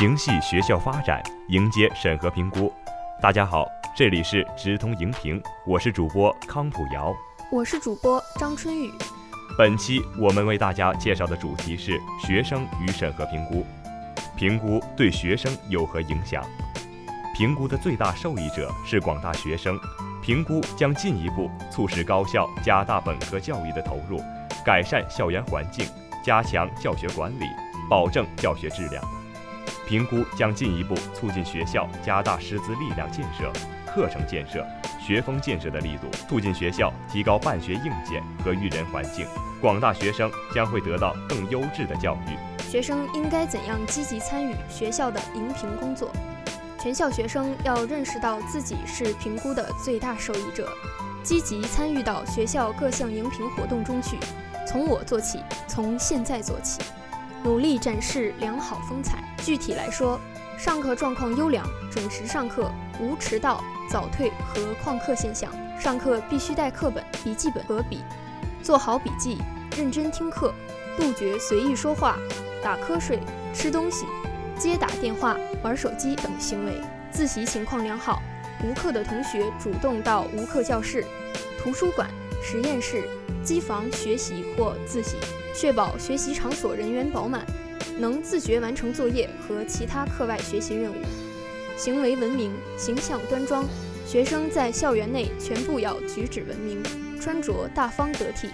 形系学校发展，迎接审核评估。大家好，这里是直通荧屏，我是主播康普瑶，我是主播张春雨。本期我们为大家介绍的主题是学生与审核评估。评估对学生有何影响？评估的最大受益者是广大学生。评估将进一步促使高校加大本科教育的投入，改善校园环境，加强教学管理，保证教学质量。评估将进一步促进学校加大师资力量建设、课程建设、学风建设的力度，促进学校提高办学硬件和育人环境。广大学生将会得到更优质的教育。学生应该怎样积极参与学校的荧评工作？全校学生要认识到自己是评估的最大受益者，积极参与到学校各项荧评活动中去。从我做起，从现在做起，努力展示良好风采。具体来说，上课状况优良，准时上课，无迟到、早退和旷课现象。上课必须带课本、笔记本和笔，做好笔记，认真听课，杜绝随意说话、打瞌睡、吃东西。接打电话、玩手机等行为，自习情况良好，无课的同学主动到无课教室、图书馆、实验室、机房学习或自习，确保学习场所人员饱满，能自觉完成作业和其他课外学习任务。行为文明，形象端庄，学生在校园内全部要举止文明，穿着大方得体，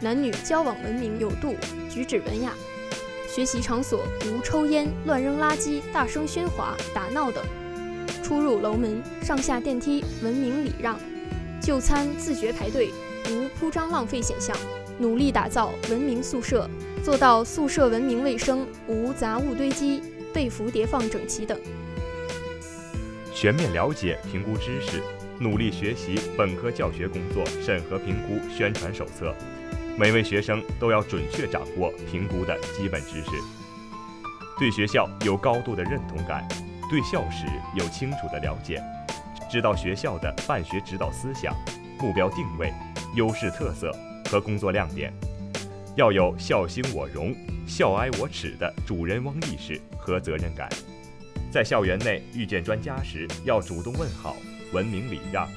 男女交往文明有度，举止文雅。学习场所无抽烟、乱扔垃圾、大声喧哗、打闹等；出入楼门、上下电梯文明礼让；就餐自觉排队，无铺张浪费现象。努力打造文明宿舍，做到宿舍文明卫生，无杂物堆积、被服叠放整齐等。全面了解评估知识，努力学习本科教学工作审核评估宣传手册。每位学生都要准确掌握评估的基本知识，对学校有高度的认同感，对校史有清楚的了解，知道学校的办学指导思想、目标定位、优势特色和工作亮点，要有校兴我荣、校哀我耻的主人翁意识和责任感。在校园内遇见专家时，要主动问好，文明礼让。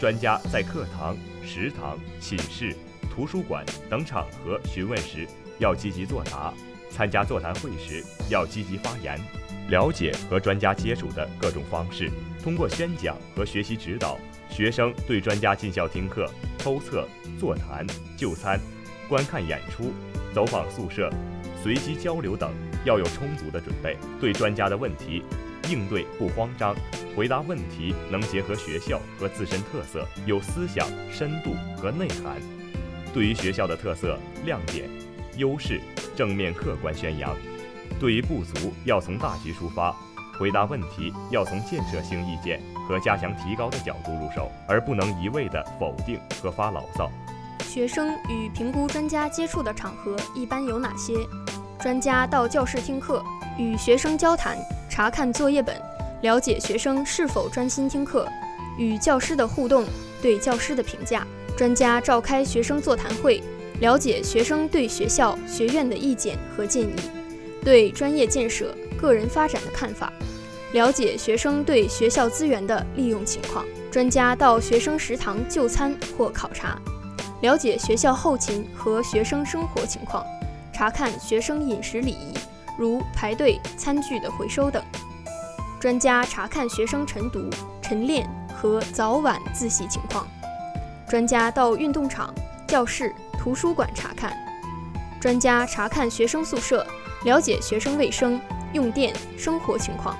专家在课堂、食堂、寝室。图书馆等场合询问时，要积极作答；参加座谈会时，要积极发言，了解和专家接触的各种方式。通过宣讲和学习指导，学生对专家进校听课、抽测、座谈、就餐、观看演出、走访宿舍、随机交流等，要有充足的准备。对专家的问题，应对不慌张，回答问题能结合学校和自身特色，有思想深度和内涵。对于学校的特色、亮点、优势，正面客观宣扬；对于不足，要从大局出发；回答问题要从建设性意见和加强提高的角度入手，而不能一味的否定和发牢骚。学生与评估专家接触的场合一般有哪些？专家到教室听课，与学生交谈，查看作业本，了解学生是否专心听课，与教师的互动，对教师的评价。专家召开学生座谈会，了解学生对学校、学院的意见和建议，对专业建设、个人发展的看法，了解学生对学校资源的利用情况。专家到学生食堂就餐或考察，了解学校后勤和学生生活情况，查看学生饮食礼仪，如排队、餐具的回收等。专家查看学生晨读、晨练和早晚自习情况。专家到运动场、教室、图书馆查看；专家查看学生宿舍，了解学生卫生、用电、生活情况；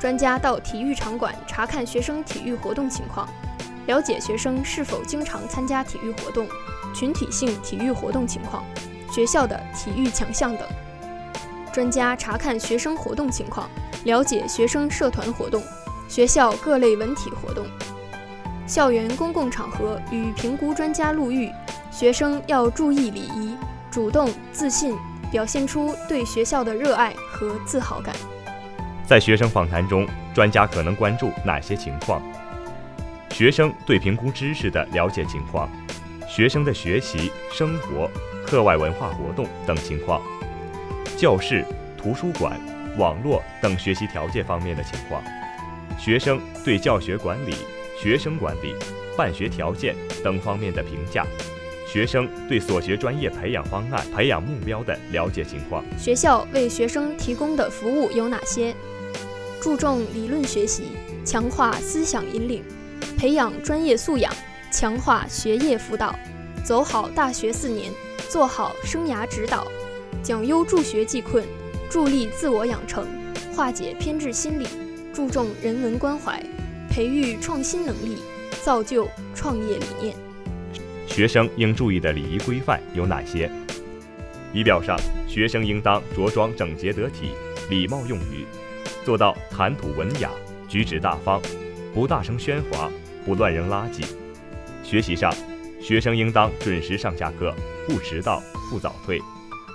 专家到体育场馆查看学生体育活动情况，了解学生是否经常参加体育活动、群体性体育活动情况、学校的体育强项等；专家查看学生活动情况，了解学生社团活动、学校各类文体活动。校园公共场合与评估专家路遇，学生要注意礼仪，主动自信，表现出对学校的热爱和自豪感。在学生访谈中，专家可能关注哪些情况？学生对评估知识的了解情况，学生的学习、生活、课外文化活动等情况，教室、图书馆、网络等学习条件方面的情况，学生对教学管理、学生管理、办学条件等方面的评价，学生对所学专业培养方案、培养目标的了解情况。学校为学生提供的服务有哪些？注重理论学习，强化思想引领，培养专业素养，强化学业辅导，走好大学四年，做好生涯指导，讲优助学济困，助力自我养成，化解偏执心理，注重人文关怀，培育创新能力，造就创业理念。学生应注意的礼仪规范有哪些？仪表上，学生应当着装整洁得体，礼貌用语。做到谈吐文雅，举止大方，不大声喧哗，不乱扔垃圾。学习上，学生应当准时上下课，不迟到，不早退。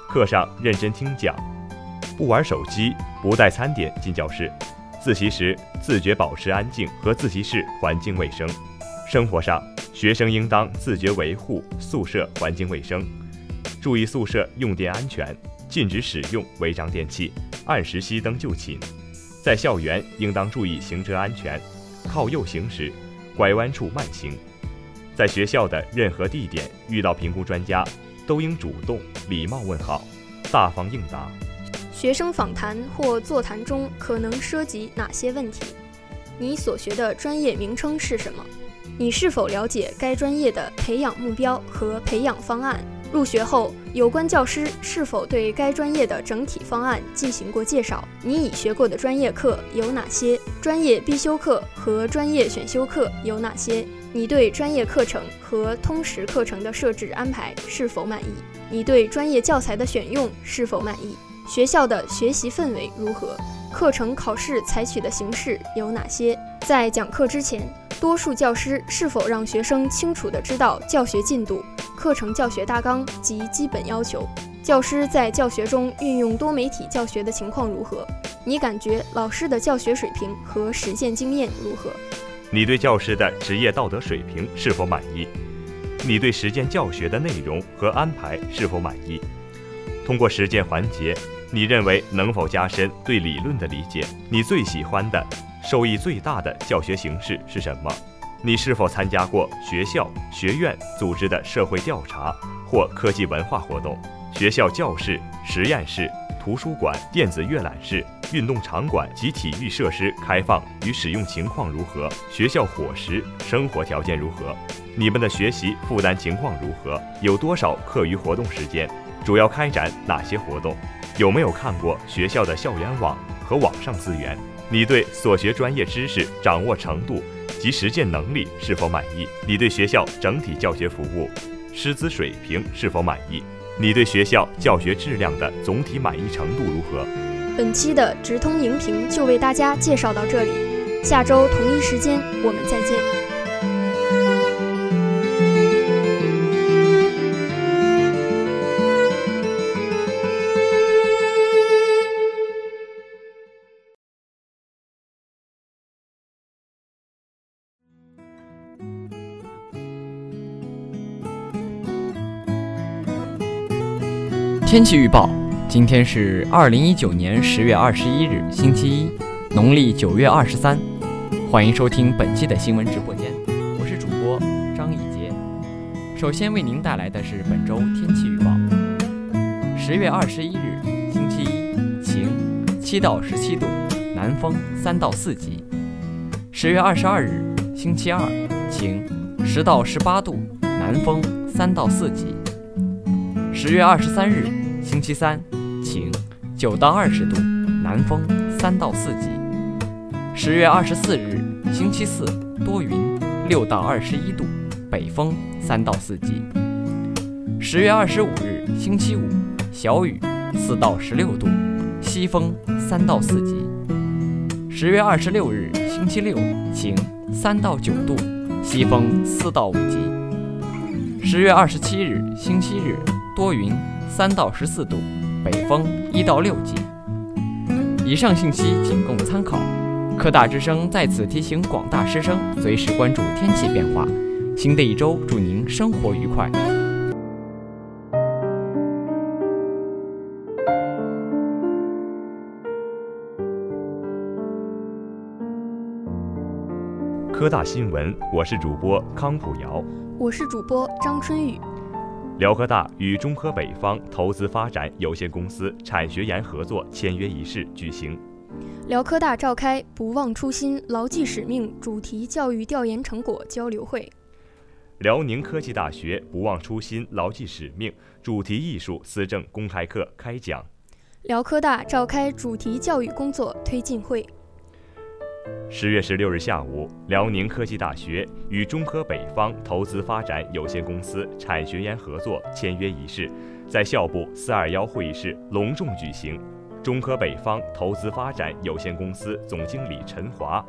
课上认真听讲，不玩手机，不带餐点进教室。自习时自觉保持安静和自习室环境卫生。生活上，学生应当自觉维护宿舍环境卫生，注意宿舍用电安全，禁止使用违章电器，按时熄灯就寝。在校园应当注意行车安全，靠右行驶，拐弯处慢行。在学校的任何地点遇到评估专家，都应主动礼貌问好，大方应答。学生访谈或座谈中可能涉及哪些问题？你所学的专业名称是什么？你是否了解该专业的培养目标和培养方案？入学后，有关教师是否对该专业的整体方案进行过介绍？你已学过的专业课有哪些？专业必修课和专业选修课有哪些？你对专业课程和通识课程的设置安排是否满意？你对专业教材的选用是否满意？学校的学习氛围如何？课程考试采取的形式有哪些？在讲课之前，多数教师是否让学生清楚地知道教学进度？课程教学大纲及基本要求，教师在教学中运用多媒体教学的情况如何？你感觉老师的教学水平和实践经验如何？你对教师的职业道德水平是否满意？你对实践教学的内容和安排是否满意？通过实践环节，你认为能否加深对理论的理解？你最喜欢的、受益最大的教学形式是什么？你是否参加过学校、学院组织的社会调查或科技文化活动？学校教室、实验室、图书馆、电子阅览室、运动场馆及体育设施开放与使用情况如何？学校伙食、生活条件如何？你们的学习负担情况如何？有多少课余活动时间？主要开展哪些活动？有没有看过学校的校园网和网上资源？你对所学专业知识掌握程度？及实践能力是否满意？你对学校整体教学服务、师资水平是否满意？你对学校教学质量的总体满意程度如何？本期的直通荧屏就为大家介绍到这里，下周同一时间我们再见。天气预报：今天是二零一九年十月二十一日，星期一，农历九月二十三。欢迎收听本期的新闻直播间，我是主播张以杰。首先为您带来的是本周天气预报：十月二十一日，星期一，晴，七到十七度，南风三到四级；十月二十二日，星期二，晴，十到十八度，南风三到四级；十月二十三日。星期三，晴，九到二十度，南风三到四级。十月二十四日，星期四，多云，六到二十一度，北风三到四级。十月二十五日，星期五，小雨，四到十六度，西风三到四级。十月二十六日，星期六，晴，三到九度，西风四到五级。十月二十七日，星期日，多云。三到十四度北风一到六级。以上信息仅供参考科大之声在此提醒广大师生随时关注天气变化新的一周祝您生活愉快。科大新闻我是主播康普瑶。我是主播张春雨。辽科大与中科北方投资发展有限公司产学研合作签约仪式举行。辽科大召开“不忘初心，牢记使命”主题教育调研成果交流会。辽宁科技大学“不忘初心，牢记使命”主题艺术思政公开课开讲。辽科大召开主题教育工作推进会。十月十六日下午，辽宁科技大学与中科北方投资发展有限公司产学研合作签约仪式在校部四二幺会议室隆重举行。中科北方投资发展有限公司总经理陈华、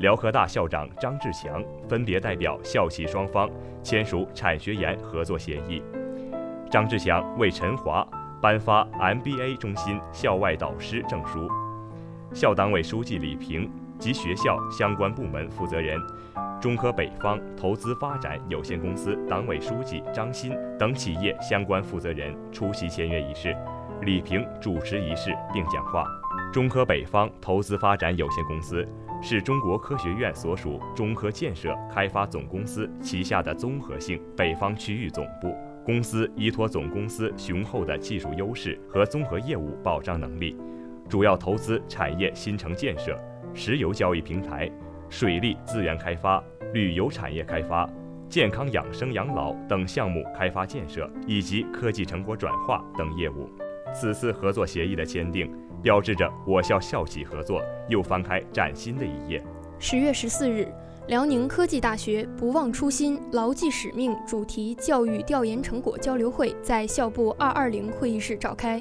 辽科大校长张志强分别代表校企双方签署产学研合作协议。张志强为陈华颁发 MBA 中心校外导师证书。校党委书记李平及学校相关部门负责人、中科北方投资发展有限公司党委书记张鑫等企业相关负责人出席签约仪式。李平主持仪式并讲话。中科北方投资发展有限公司是中国科学院所属中科建设开发总公司旗下的综合性北方区域总部。公司依托总公司雄厚的技术优势和综合业务保障能力，主要投资产业新城建设、石油交易平台、水利资源开发、旅游产业开发、健康养生养老等项目开发建设以及科技成果转化等业务。此次合作协议的签订，标志着我校校企合作又翻开崭新的一页。十月十四日，辽宁科技大学“不忘初心，牢记使命”主题教育调研成果交流会在校部二二零会议室召开。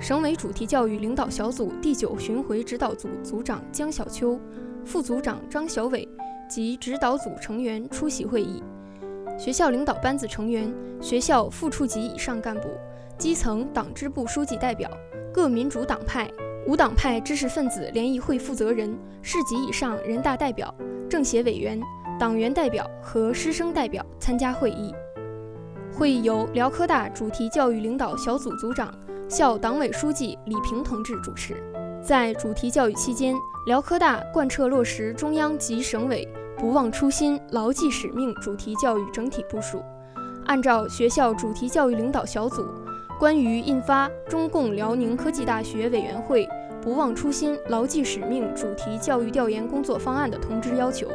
省委主题教育领导小组第九巡回指导组组长姜小秋、副组长张小伟及指导组成员出席会议。学校领导班子成员、学校副处级以上干部。基层党支部书记代表、各民主党派、无党派知识分子联谊会负责人、市级以上人大代表、政协委员、党员代表和师生代表参加会议。会议由辽科大主题教育领导小组组长、校党委书记李平同志主持。在主题教育期间，辽科大贯彻落实中央及省委“不忘初心，牢记使命”主题教育整体部署，按照学校主题教育领导小组。关于印发中共辽宁科技大学委员会“不忘初心，牢记使命”主题教育调研工作方案的通知要求，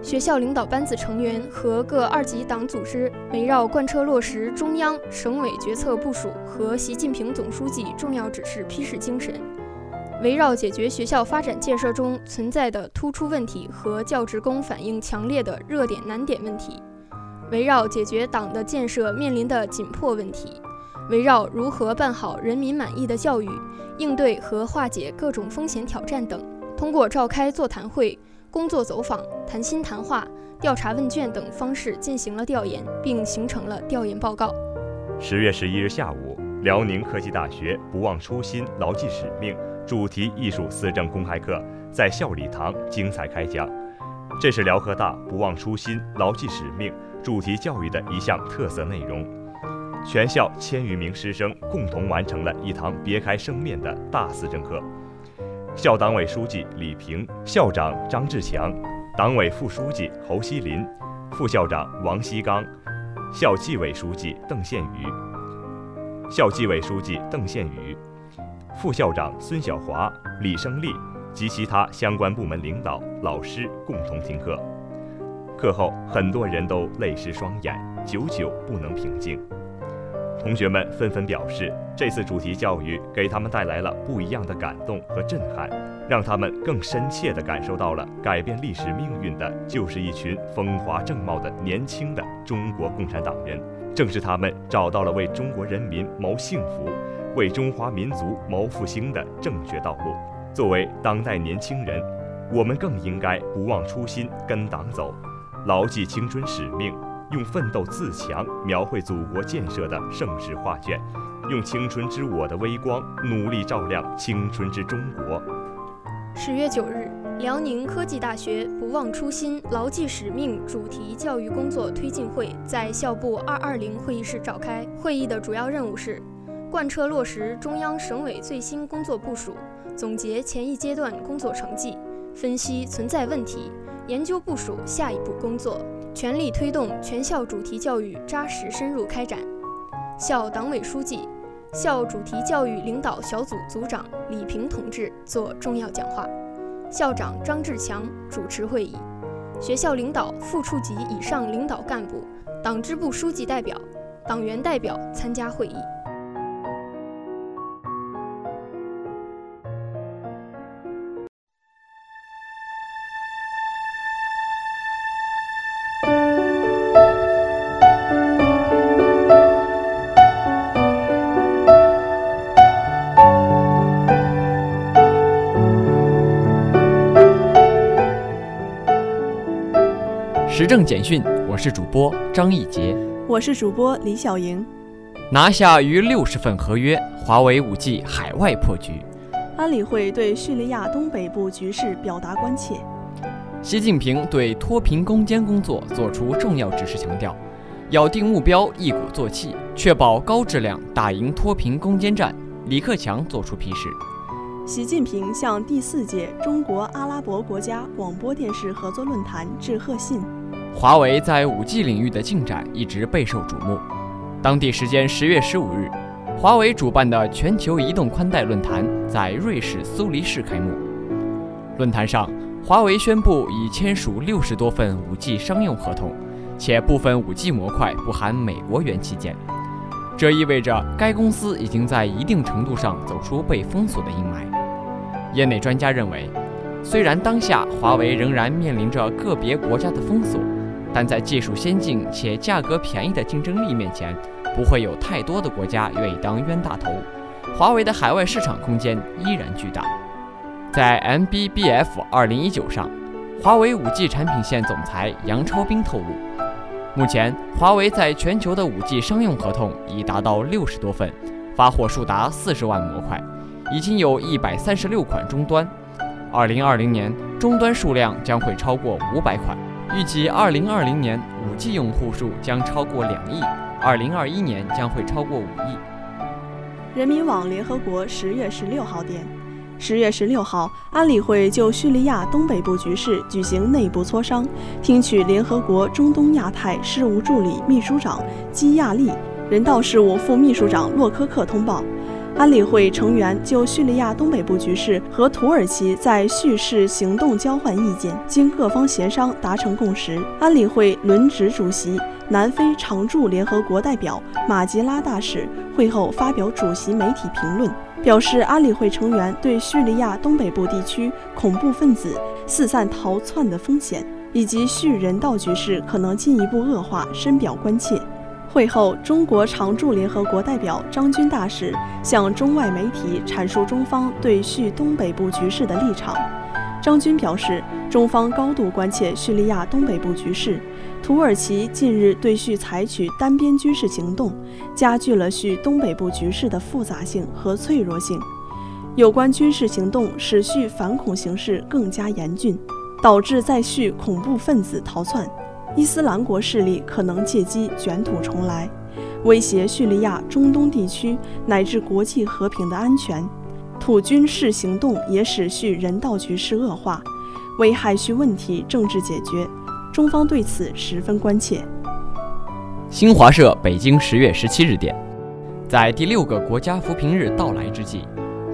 学校领导班子成员和各二级党组织围绕贯彻落实中央、省委决策部署和习近平总书记重要指示批示精神，围绕解决学校发展建设中存在的突出问题和教职工反映强烈的热点难点问题，围绕解决党的建设面临的紧迫问题。围绕如何办好人民满意的教育，应对和化解各种风险挑战等，通过召开座谈会、工作走访、谈心谈话、调查问卷等方式进行了调研，并形成了调研报告。十月十一日下午，辽宁科技大学“不忘初心，牢记使命”主题艺术思政公开课在校礼堂精彩开讲。这是辽科大“不忘初心，牢记使命”主题教育的一项特色内容。全校千余名师生共同完成了一堂别开生面的大思政课。校党委书记李平、校长张志强、党委副书记侯锡林、副校长王锡刚、校纪委书记邓宪宇、校纪委书记邓宪宇、副校长孙晓华、李胜利及其他相关部门领导、老师共同听课。课后，很多人都泪湿双眼，久久不能平静。同学们纷纷表示，这次主题教育给他们带来了不一样的感动和震撼，让他们更深切地感受到了改变历史命运的就是一群风华正茂的年轻的中国共产党人。正是他们找到了为中国人民谋幸福、为中华民族谋复兴的正确道路。作为当代年轻人，我们更应该不忘初心，跟党走，牢记青春使命。用奋斗自强描绘祖国建设的盛世画卷，用青春之我的微光努力照亮青春之中国。十月九日，辽宁科技大学“不忘初心，牢记使命”主题教育工作推进会在校部二二零会议室召开。会议的主要任务是贯彻落实中央、省委最新工作部署，总结前一阶段工作成绩，分析存在问题。研究部署下一步工作，全力推动全校主题教育扎实深入开展。校党委书记、校主题教育领导小组组长李平同志作重要讲话，校长张志强主持会议，学校领导、副处级以上领导干部、党支部书记代表、党员代表参加会议。政简讯，我是主播张义杰，我是主播李小莹。拿下逾六十份合约，华为 5G 海外破局。安理会对叙利亚东北部局势表达关切。习近平对脱贫攻坚工作作出重要指示，强调咬定目标，一鼓作气，确保高质量打赢脱贫攻坚战。李克强作出批示。习近平向第四届中国阿拉伯国家广播电视合作论坛致贺信。华为在 5G 领域的进展一直备受瞩目。当地时间十月十五日，华为主办的全球移动宽带论坛在瑞士苏黎世开幕。论坛上，华为宣布已签署六十多份 5G 商用合同，且部分 5G 模块不含美国元器件。这意味着该公司已经在一定程度上走出被封锁的阴霾。业内专家认为，虽然当下华为仍然面临着个别国家的封锁。但在技术先进且价格便宜的竞争力面前，不会有太多的国家愿意当冤大头。华为的海外市场空间依然巨大。在 MBBF 2019上，华为 5G 产品线总裁杨超斌透露，目前华为在全球的 5G 商用合同已达到六十多份，发货数达四十万模块，已经有一百三十六款终端。2020年，终端数量将会超过五百款。预计二零二零年五 G 用户数将超过两亿，二零二一年将会超过五亿。人民网联合国十月十六号电，十月十六号，安理会就叙利亚东北部局势举行内部磋商，听取联合国中东亚太事务助理秘书长基亚利、人道事务副秘书长洛科克通报。安理会成员就叙利亚东北部局势和土耳其在叙事行动交换意见，经各方协商达成共识。安理会轮值主席、南非常驻联合国代表马吉拉大使会后发表主席媒体评论，表示安理会成员对叙利亚东北部地区恐怖分子四散逃窜的风险以及叙人道局势可能进一步恶化深表关切。会后，中国常驻联合国代表张军大使向中外媒体阐述中方对叙东北部局势的立场。张军表示，中方高度关切叙利亚东北部局势，土耳其近日对叙采取单边军事行动，加剧了叙东北部局势的复杂性和脆弱性。有关军事行动使叙反恐形势更加严峻，导致在叙恐怖分子逃窜。伊斯兰国势力可能借机卷土重来，威胁叙利亚、中东地区乃至国际和平的安全。土军事行动也使叙人道局势恶化，危害叙问题政治解决。中方对此十分关切。新华社北京十月十七日电，在第六个国家扶贫日到来之际，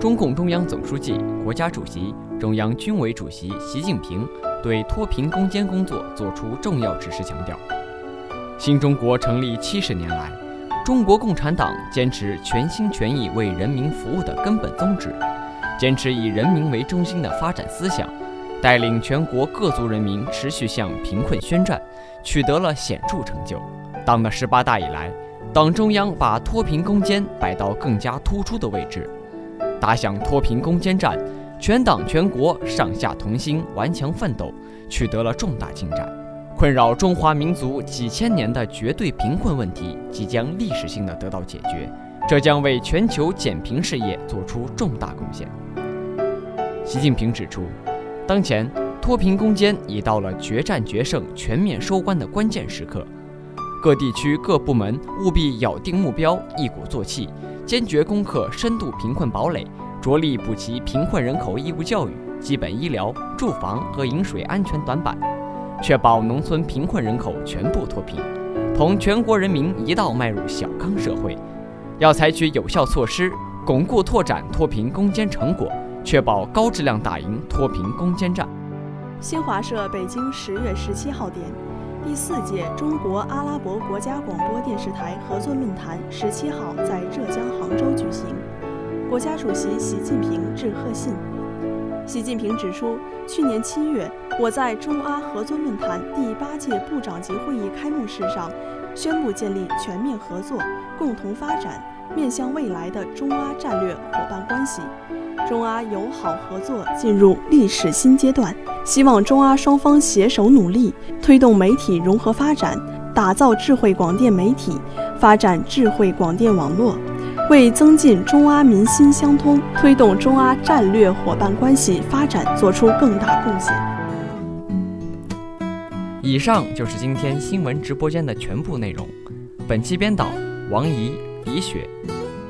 中共中央总书记、国家主席、中央军委主席习近平。对脱贫攻坚工作作出重要指示，强调：新中国成立七十年来，中国共产党坚持全心全意为人民服务的根本宗旨，坚持以人民为中心的发展思想，带领全国各族人民持续向贫困宣战，取得了显著成就。党的十八大以来，党中央把脱贫攻坚摆到更加突出的位置，打响脱贫攻坚战。全党全国上下同心，顽强奋斗，取得了重大进展。困扰中华民族几千年的绝对贫困问题即将历史性的得到解决，这将为全球减贫事业做出重大贡献。习近平指出，当前脱贫攻坚已到了决战决胜、全面收官的关键时刻，各地区各部门务必咬定目标，一鼓作气，坚决攻克深度贫困堡垒。着力补齐贫困人口义务教育、基本医疗、住房和饮水安全短板，确保农村贫困人口全部脱贫，同全国人民一道迈入小康社会。要采取有效措施，巩固拓展脱贫攻坚成果，确保高质量打赢脱贫攻坚战。新华社北京十月十七号电，第四届中国阿拉伯国家广播电视台合作论坛十七号在浙江杭州举行。国家主席习近平致贺信。习近平指出，去年七月，我在中阿合作论坛第八届部长级会议开幕式上，宣布建立全面合作、共同发展、面向未来的中阿战略伙伴关系。中阿友好合作进入历史新阶段，希望中阿双方携手努力，推动媒体融合发展，打造智慧广电媒体，发展智慧广电网络，为增进中阿民心相通，推动中阿战略伙伴关系发展做出更大贡献。以上就是今天新闻直播间的全部内容。本期编导王怡、李雪，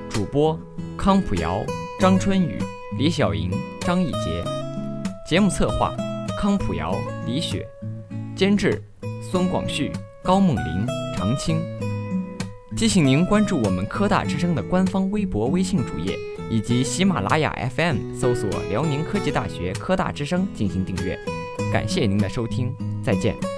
主播康普瑶、张春雨。李小莹、张艺杰，节目策划康普瑶、李雪，监制孙广旭、高梦玲、常青。提醒您关注我们科大之声的官方微博、微信主页，以及喜马拉雅 FM 搜索辽宁科技大学科大之声进行订阅。感谢您的收听，再见。